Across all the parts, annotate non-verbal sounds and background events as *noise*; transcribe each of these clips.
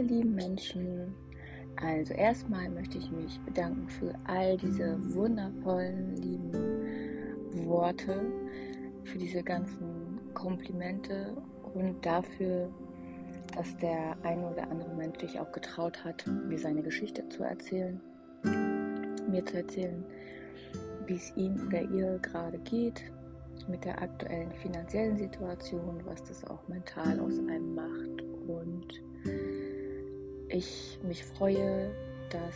Meine lieben Menschen, also erstmal möchte ich mich bedanken für all diese wundervollen, lieben Worte, für diese ganzen Komplimente und dafür, dass der eine oder andere Mensch sich auch getraut hat, mir seine Geschichte zu erzählen, mir zu erzählen, wie es ihm oder ihr gerade geht mit der aktuellen finanziellen Situation, was das auch mental aus einem macht und ich mich freue, dass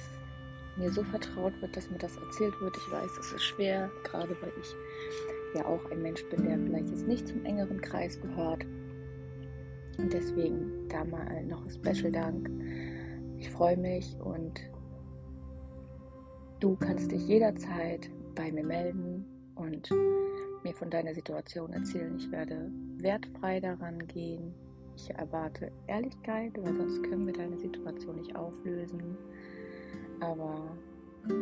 mir so vertraut wird, dass mir das erzählt wird. Ich weiß, es ist schwer, gerade weil ich ja auch ein Mensch bin, der vielleicht jetzt nicht zum engeren Kreis gehört. Und deswegen da mal noch ein Special Dank. Ich freue mich und du kannst dich jederzeit bei mir melden und mir von deiner Situation erzählen. Ich werde wertfrei daran gehen, ich erwarte Ehrlichkeit, weil sonst können wir deine Situation nicht auflösen. Aber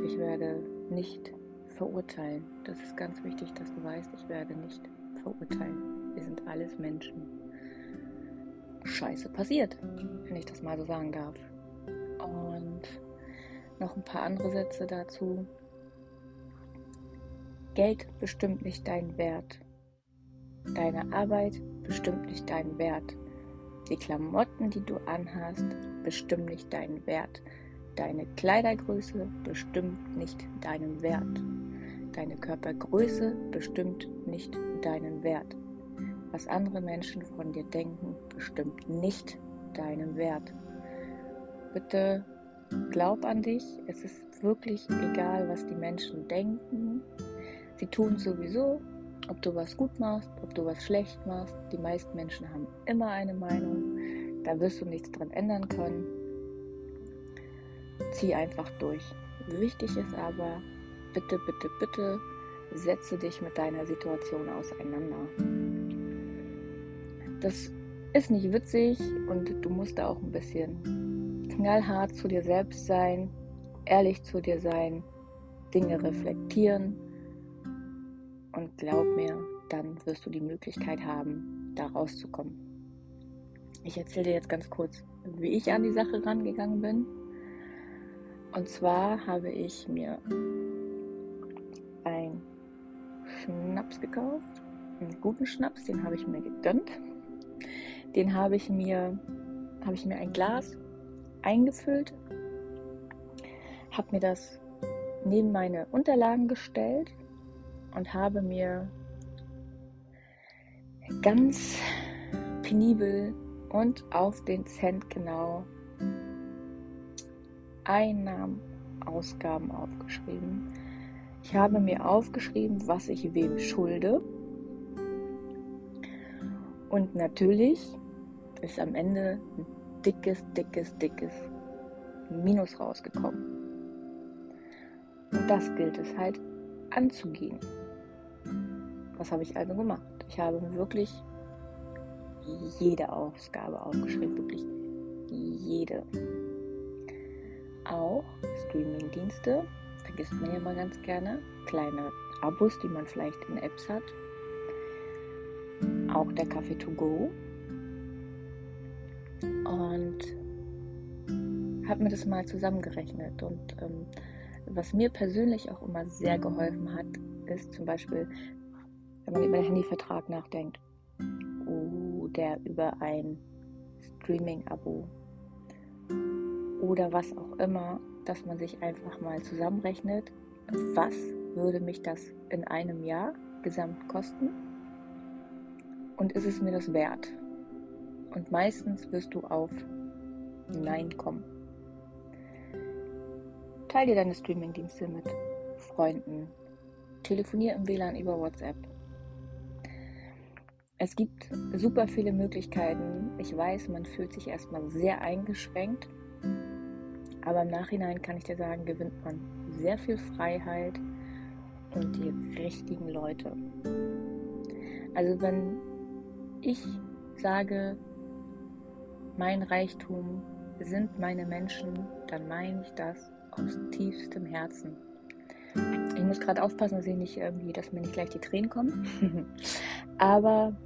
ich werde nicht verurteilen. Das ist ganz wichtig, dass du weißt, ich werde nicht verurteilen. Wir sind alles Menschen. Scheiße passiert, wenn ich das mal so sagen darf. Und noch ein paar andere Sätze dazu. Geld bestimmt nicht deinen Wert. Deine Arbeit bestimmt nicht deinen Wert. Die Klamotten, die du anhast, bestimmen nicht deinen Wert. Deine Kleidergröße bestimmt nicht deinen Wert. Deine Körpergröße bestimmt nicht deinen Wert. Was andere Menschen von dir denken, bestimmt nicht deinen Wert. Bitte glaub an dich. Es ist wirklich egal, was die Menschen denken. Sie tun sowieso, ob du was gut machst, ob du was schlecht machst. Die meisten Menschen haben immer eine Meinung. Da wirst du nichts dran ändern können. Zieh einfach durch. Wichtig ist aber, bitte, bitte, bitte, setze dich mit deiner Situation auseinander. Das ist nicht witzig und du musst da auch ein bisschen knallhart zu dir selbst sein, ehrlich zu dir sein, Dinge reflektieren und glaub mir, dann wirst du die Möglichkeit haben, da rauszukommen. Ich erzähle dir jetzt ganz kurz, wie ich an die Sache rangegangen bin. Und zwar habe ich mir ein Schnaps gekauft, einen guten Schnaps, den habe ich mir gegönnt. Den habe ich mir, habe ich mir ein Glas eingefüllt, habe mir das neben meine Unterlagen gestellt und habe mir ganz penibel und auf den Cent genau Einnahmen, Ausgaben aufgeschrieben. Ich habe mir aufgeschrieben, was ich wem schulde. Und natürlich ist am Ende ein dickes, dickes, dickes Minus rausgekommen. Und das gilt es halt anzugehen. Was habe ich also gemacht? Ich habe wirklich jede Ausgabe aufgeschrieben, wirklich jede. Auch Streaming-Dienste, vergisst man ja mal ganz gerne, kleine Abos, die man vielleicht in Apps hat. Auch der Kaffee to go. Und habe mir das mal zusammengerechnet. Und ähm, was mir persönlich auch immer sehr geholfen hat, ist zum Beispiel wenn man über den Handyvertrag nachdenkt oder über ein Streaming-Abo oder was auch immer, dass man sich einfach mal zusammenrechnet, was würde mich das in einem Jahr gesamt kosten und ist es mir das wert? Und meistens wirst du auf Nein kommen. Teil dir deine Streaming-Dienste mit Freunden. Telefonier im WLAN über WhatsApp. Es gibt super viele Möglichkeiten. Ich weiß, man fühlt sich erstmal sehr eingeschränkt, aber im Nachhinein kann ich dir sagen, gewinnt man sehr viel Freiheit und die richtigen Leute. Also wenn ich sage, mein Reichtum sind meine Menschen, dann meine ich das aus tiefstem Herzen. Ich muss gerade aufpassen, dass ich nicht irgendwie, dass mir nicht gleich die Tränen kommen. *laughs* Aber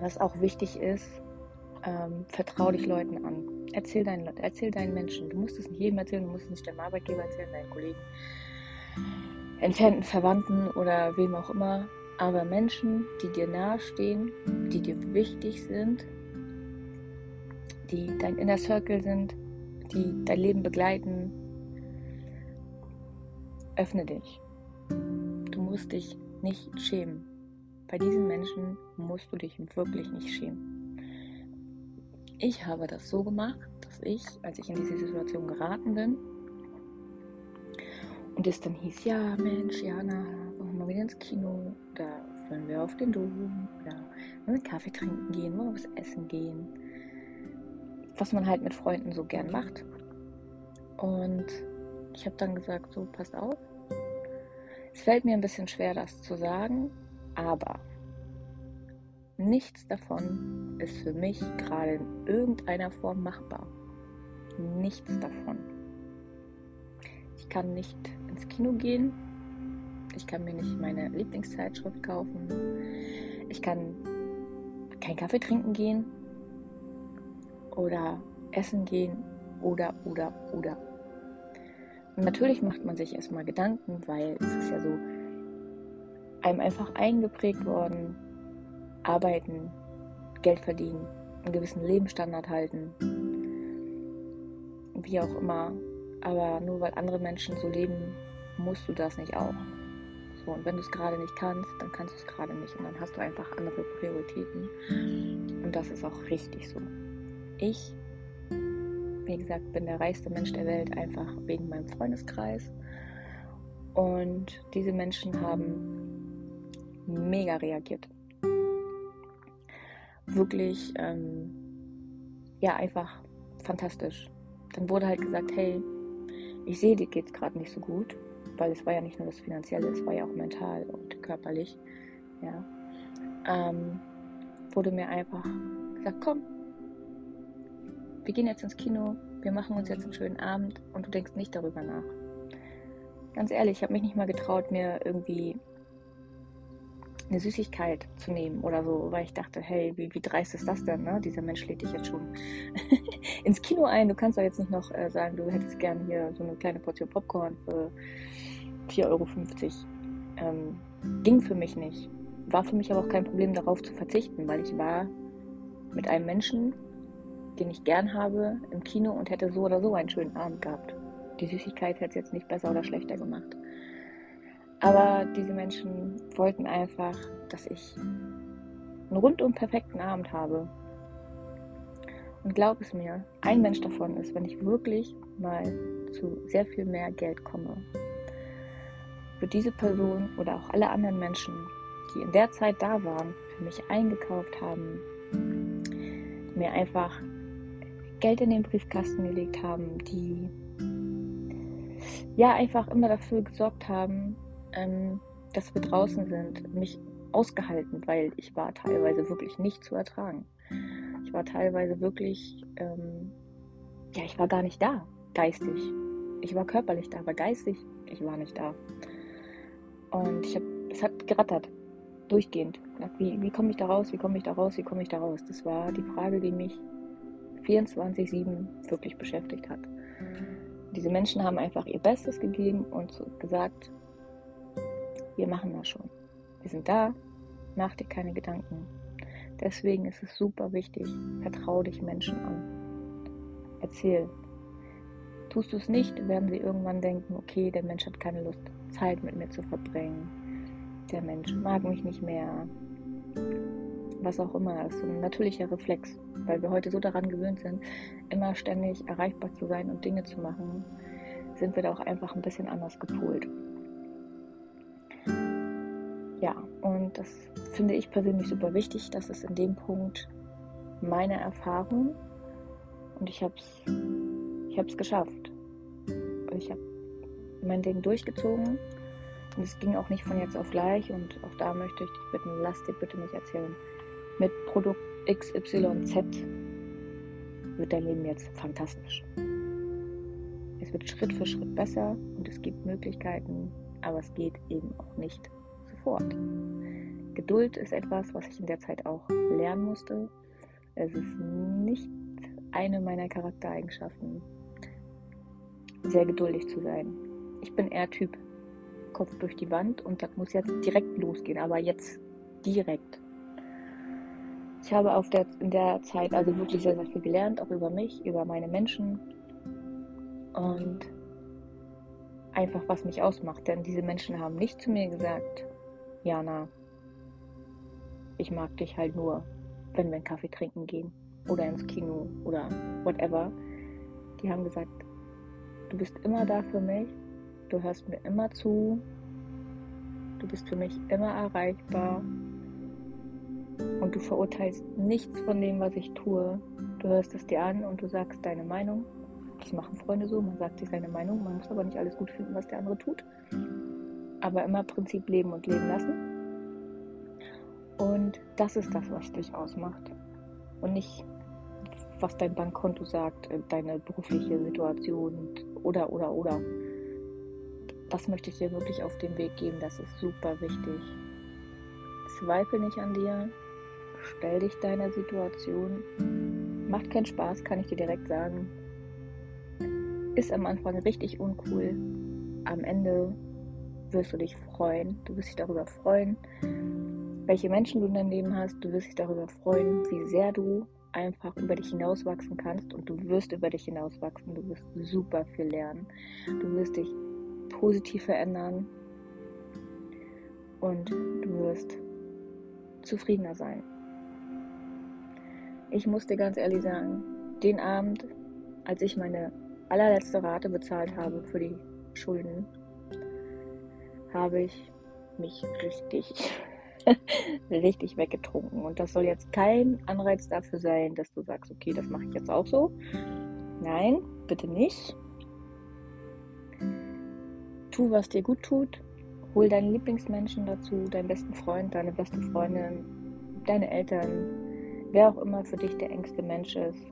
was auch wichtig ist, ähm, vertrau dich Leuten an. Erzähl deinen, erzähl deinen Menschen. Du musst es nicht jedem erzählen, du musst es nicht deinem Arbeitgeber erzählen, deinen Kollegen, entfernten Verwandten oder wem auch immer. Aber Menschen, die dir nahestehen, die dir wichtig sind, die dein Inner Circle sind, die dein Leben begleiten, öffne dich. Du musst dich nicht schämen. Bei diesen Menschen musst du dich wirklich nicht schämen. Ich habe das so gemacht, dass ich, als ich in diese Situation geraten bin, und es dann hieß, ja Mensch, Jana, wollen wir wieder ins Kino oder wollen wir auf den Dom oder wollen wir Kaffee trinken gehen, wollen wir was essen gehen, was man halt mit Freunden so gern macht. Und ich habe dann gesagt, so passt auf. Es fällt mir ein bisschen schwer, das zu sagen, aber nichts davon ist für mich gerade in irgendeiner Form machbar. Nichts davon. Ich kann nicht ins Kino gehen. Ich kann mir nicht meine Lieblingszeitschrift kaufen. Ich kann keinen Kaffee trinken gehen. Oder essen gehen. Oder, oder, oder. Natürlich macht man sich erstmal Gedanken, weil es ist ja so einem einfach eingeprägt worden, arbeiten, Geld verdienen, einen gewissen Lebensstandard halten, wie auch immer. Aber nur weil andere Menschen so leben, musst du das nicht auch. So, und wenn du es gerade nicht kannst, dann kannst du es gerade nicht. Und dann hast du einfach andere Prioritäten. Und das ist auch richtig so. Ich, wie gesagt, bin der reichste Mensch der Welt, einfach wegen meinem Freundeskreis. Und diese Menschen haben mega reagiert wirklich, ähm, ja, einfach fantastisch. Dann wurde halt gesagt, hey, ich sehe, dir geht es gerade nicht so gut, weil es war ja nicht nur das Finanzielle, es war ja auch mental und körperlich, ja. Ähm, wurde mir einfach gesagt, komm, wir gehen jetzt ins Kino, wir machen uns jetzt einen schönen Abend und du denkst nicht darüber nach. Ganz ehrlich, ich habe mich nicht mal getraut, mir irgendwie eine Süßigkeit zu nehmen oder so, weil ich dachte, hey, wie, wie dreist ist das denn? Ne? Dieser Mensch lädt dich jetzt schon *laughs* ins Kino ein. Du kannst doch jetzt nicht noch äh, sagen, du hättest gern hier so eine kleine Portion Popcorn für 4,50 Euro. Ähm, ging für mich nicht. War für mich aber auch kein Problem, darauf zu verzichten, weil ich war mit einem Menschen, den ich gern habe, im Kino und hätte so oder so einen schönen Abend gehabt. Die Süßigkeit hätte es jetzt nicht besser oder schlechter gemacht. Aber diese Menschen wollten einfach, dass ich einen rundum perfekten Abend habe. Und glaub es mir, ein Mensch davon ist, wenn ich wirklich mal zu sehr viel mehr Geld komme, wird diese Person oder auch alle anderen Menschen, die in der Zeit da waren, für mich eingekauft haben, mir einfach Geld in den Briefkasten gelegt haben, die ja einfach immer dafür gesorgt haben, ähm, dass wir draußen sind, mich ausgehalten, weil ich war teilweise wirklich nicht zu ertragen. Ich war teilweise wirklich, ähm, ja, ich war gar nicht da, geistig. Ich war körperlich da, aber geistig, ich war nicht da. Und ich habe, es hat gerattert, durchgehend. Wie, wie komme ich da raus, wie komme ich da raus, wie komme ich da raus? Das war die Frage, die mich 24-7 wirklich beschäftigt hat. Diese Menschen haben einfach ihr Bestes gegeben und gesagt, wir machen das schon. Wir sind da, mach dir keine Gedanken. Deswegen ist es super wichtig, vertraue dich Menschen an. Erzähl. Tust du es nicht, werden sie irgendwann denken, okay, der Mensch hat keine Lust, Zeit mit mir zu verbringen. Der Mensch mag mich nicht mehr. Was auch immer, das ist ein natürlicher Reflex, weil wir heute so daran gewöhnt sind, immer ständig erreichbar zu sein und Dinge zu machen, sind wir da auch einfach ein bisschen anders gepolt. Ja, und das finde ich persönlich super wichtig. Das ist in dem Punkt meine Erfahrung. Und ich habe es ich hab's geschafft. Ich habe mein Ding durchgezogen. Und es ging auch nicht von jetzt auf gleich. Und auch da möchte ich dich bitten, lass dir bitte nicht erzählen. Mit Produkt XYZ wird dein Leben jetzt fantastisch. Es wird Schritt für Schritt besser und es gibt Möglichkeiten, aber es geht eben auch nicht sofort. Geduld ist etwas, was ich in der Zeit auch lernen musste. Es ist nicht eine meiner Charaktereigenschaften, sehr geduldig zu sein. Ich bin eher Typ Kopf durch die Wand und das muss jetzt direkt losgehen, aber jetzt direkt. Ich habe auf der, in der Zeit also wirklich sehr, sehr viel gelernt, auch über mich, über meine Menschen und einfach was mich ausmacht. Denn diese Menschen haben nicht zu mir gesagt, Jana, ich mag dich halt nur, wenn wir einen Kaffee trinken gehen oder ins Kino oder whatever. Die haben gesagt, du bist immer da für mich, du hörst mir immer zu, du bist für mich immer erreichbar und du verurteilst nichts von dem, was ich tue. Du hörst es dir an und du sagst deine Meinung. Das machen Freunde so, man sagt sich seine Meinung, man muss aber nicht alles gut finden, was der andere tut. Aber immer Prinzip leben und leben lassen. Und das ist das, was dich ausmacht. Und nicht, was dein Bankkonto sagt, äh, deine berufliche Situation oder, oder, oder. Das möchte ich dir wirklich auf den Weg geben. Das ist super wichtig. Zweifel nicht an dir. Stell dich deiner Situation. Macht keinen Spaß, kann ich dir direkt sagen. Ist am Anfang richtig uncool. Am Ende wirst du dich freuen. Du wirst dich darüber freuen, welche Menschen du in deinem Leben hast. Du wirst dich darüber freuen, wie sehr du einfach über dich hinauswachsen kannst und du wirst über dich hinauswachsen. Du wirst super viel lernen. Du wirst dich positiv verändern und du wirst zufriedener sein. Ich muss dir ganz ehrlich sagen, den Abend, als ich meine allerletzte Rate bezahlt habe für die Schulden, habe ich mich richtig, *laughs* richtig weggetrunken. Und das soll jetzt kein Anreiz dafür sein, dass du sagst, okay, das mache ich jetzt auch so. Nein, bitte nicht. Tu, was dir gut tut. Hol deinen Lieblingsmenschen dazu, deinen besten Freund, deine beste Freundin, deine Eltern, wer auch immer für dich der engste Mensch ist.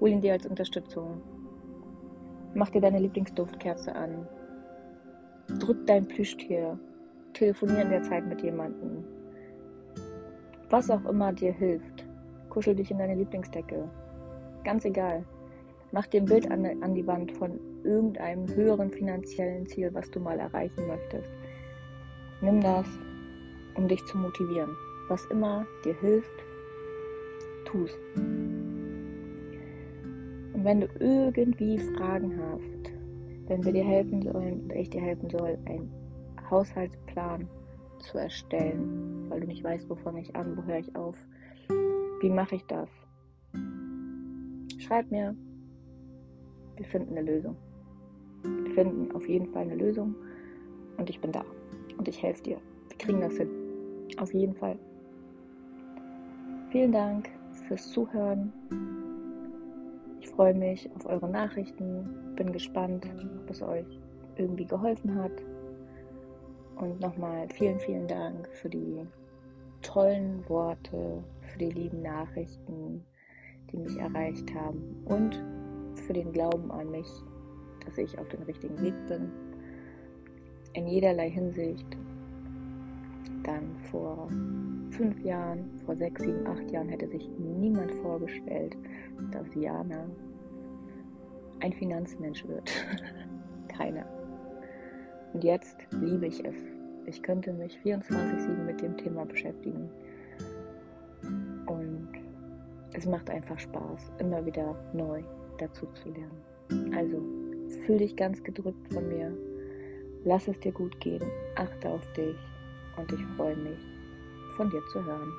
Hol ihn dir als Unterstützung. Mach dir deine Lieblingsduftkerze an. Drück dein Plüschtier. Telefonier in der Zeit mit jemandem. Was auch immer dir hilft. Kuschel dich in deine Lieblingsdecke. Ganz egal. Mach dir ein Bild an, an die Wand von irgendeinem höheren finanziellen Ziel, was du mal erreichen möchtest. Nimm das, um dich zu motivieren. Was immer dir hilft, tu's. Und wenn du irgendwie Fragen hast, wenn wir dir helfen sollen oder ich dir helfen soll, einen Haushaltsplan zu erstellen, weil du nicht weißt, wo fange ich an, wo höre ich auf, wie mache ich das? Schreib mir, wir finden eine Lösung. Wir finden auf jeden Fall eine Lösung und ich bin da und ich helfe dir. Wir kriegen das hin. Auf jeden Fall. Vielen Dank fürs Zuhören. Freue mich auf eure Nachrichten. Bin gespannt, ob es euch irgendwie geholfen hat. Und nochmal vielen, vielen Dank für die tollen Worte, für die lieben Nachrichten, die mich erreicht haben und für den Glauben an mich, dass ich auf dem richtigen Weg bin. In jederlei Hinsicht. Dann vor fünf Jahren, vor sechs, sieben, acht Jahren hätte sich niemand vorgestellt, dass Jana ein Finanzmensch wird. *laughs* Keiner. Und jetzt liebe ich es. Ich könnte mich 24-7 mit dem Thema beschäftigen. Und es macht einfach Spaß, immer wieder neu dazu zu lernen. Also, fühl dich ganz gedrückt von mir. Lass es dir gut gehen. Achte auf dich. Und ich freue mich, von dir zu hören.